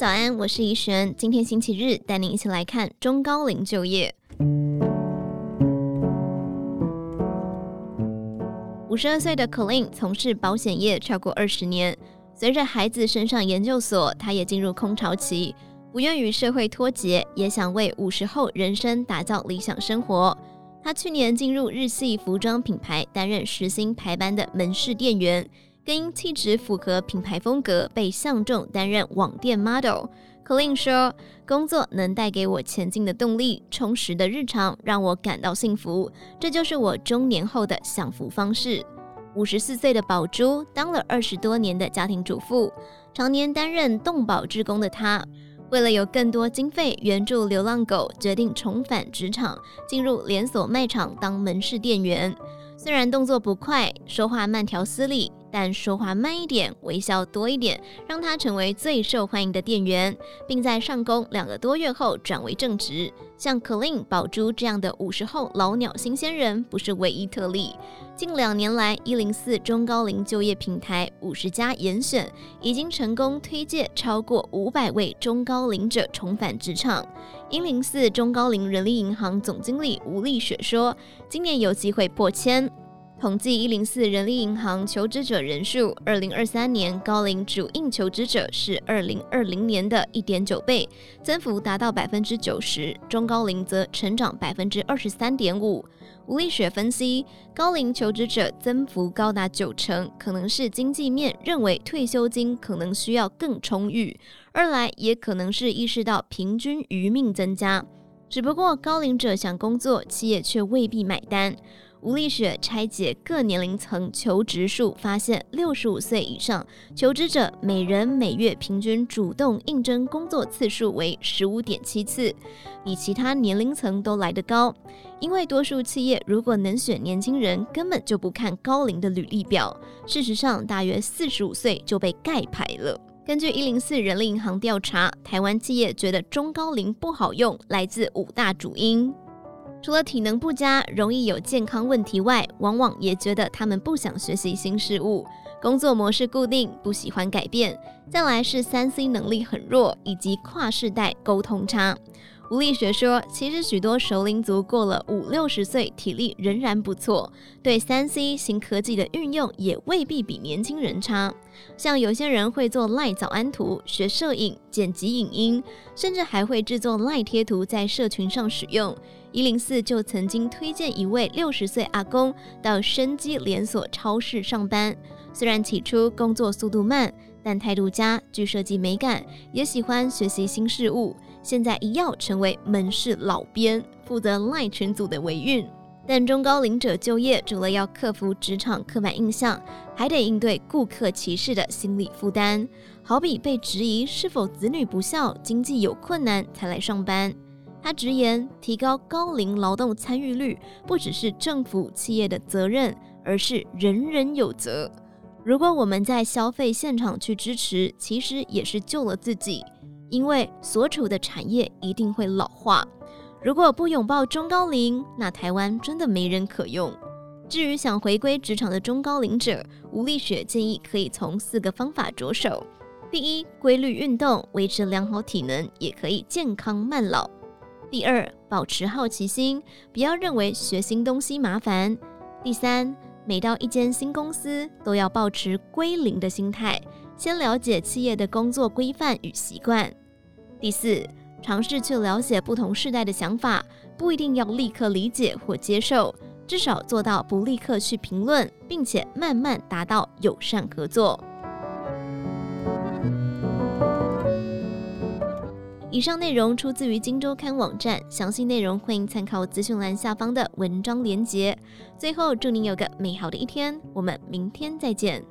早安，我是怡璇。今天星期日，带您一起来看中高龄就业。五十二岁的 Colin 从事保险业超过二十年，随着孩子升上研究所，他也进入空巢期，不愿与社会脱节，也想为五十后人生打造理想生活。他去年进入日系服装品牌，担任实薪排班的门市店员。因气质符合品牌风格，被相中担任网店 model。Colin 说：“工作能带给我前进的动力，充实的日常让我感到幸福，这就是我中年后的享福方式。”五十四岁的宝珠当了二十多年的家庭主妇，常年担任动保志工的她，为了有更多经费援助流浪狗，决定重返职场，进入连锁卖场当门市店员。虽然动作不快，说话慢条斯理。但说话慢一点，微笑多一点，让他成为最受欢迎的店员，并在上工两个多月后转为正职。像 Colin 宝珠这样的五十后老鸟新鲜人不是唯一特例。近两年来，一零四中高龄就业平台五十家严选已经成功推荐超过五百位中高龄者重返职场。一零四中高龄人力银行总经理吴丽雪说：“今年有机会破千。”统计一零四人力银行求职者人数，二零二三年高龄主应求职者是二零二零年的一点九倍，增幅达到百分之九十，中高龄则成长百分之二十三点五。吴丽雪分析，高龄求职者增幅高达九成，可能是经济面认为退休金可能需要更充裕，二来也可能是意识到平均余命增加，只不过高龄者想工作，企业却未必买单。吴丽雪拆解各年龄层求职数，发现六十五岁以上求职者每人每月平均主动应征工作次数为十五点七次，比其他年龄层都来得高。因为多数企业如果能选年轻人，根本就不看高龄的履历表。事实上，大约四十五岁就被盖牌了。根据一零四人力银行调查，台湾企业觉得中高龄不好用，来自五大主因。除了体能不佳、容易有健康问题外，往往也觉得他们不想学习新事物，工作模式固定，不喜欢改变。再来是三 C 能力很弱，以及跨世代沟通差。吴丽学说，其实许多熟龄族过了五六十岁，体力仍然不错，对三 C 新科技的运用也未必比年轻人差。像有些人会做赖早安图、学摄影、剪辑影音，甚至还会制作赖贴图在社群上使用。一零四就曾经推荐一位六十岁阿公到生机连锁超市上班，虽然起初工作速度慢，但态度佳，具设计美感，也喜欢学习新事物。现在一跃成为门市老编，负责赖群组的维运。但中高龄者就业，除了要克服职场刻板印象，还得应对顾客歧视的心理负担。好比被质疑是否子女不孝、经济有困难才来上班。他直言，提高高龄劳动参与率，不只是政府企业的责任，而是人人有责。如果我们在消费现场去支持，其实也是救了自己。因为所处的产业一定会老化，如果不拥抱中高龄，那台湾真的没人可用。至于想回归职场的中高龄者，吴丽雪建议可以从四个方法着手：第一，规律运动，维持良好体能，也可以健康慢老；第二，保持好奇心，不要认为学新东西麻烦；第三，每到一间新公司，都要保持归零的心态，先了解企业的工作规范与习惯。第四，尝试去了解不同世代的想法，不一定要立刻理解或接受，至少做到不立刻去评论，并且慢慢达到友善合作。以上内容出自于《金周刊》网站，详细内容欢迎参考资讯栏下方的文章连结。最后，祝您有个美好的一天，我们明天再见。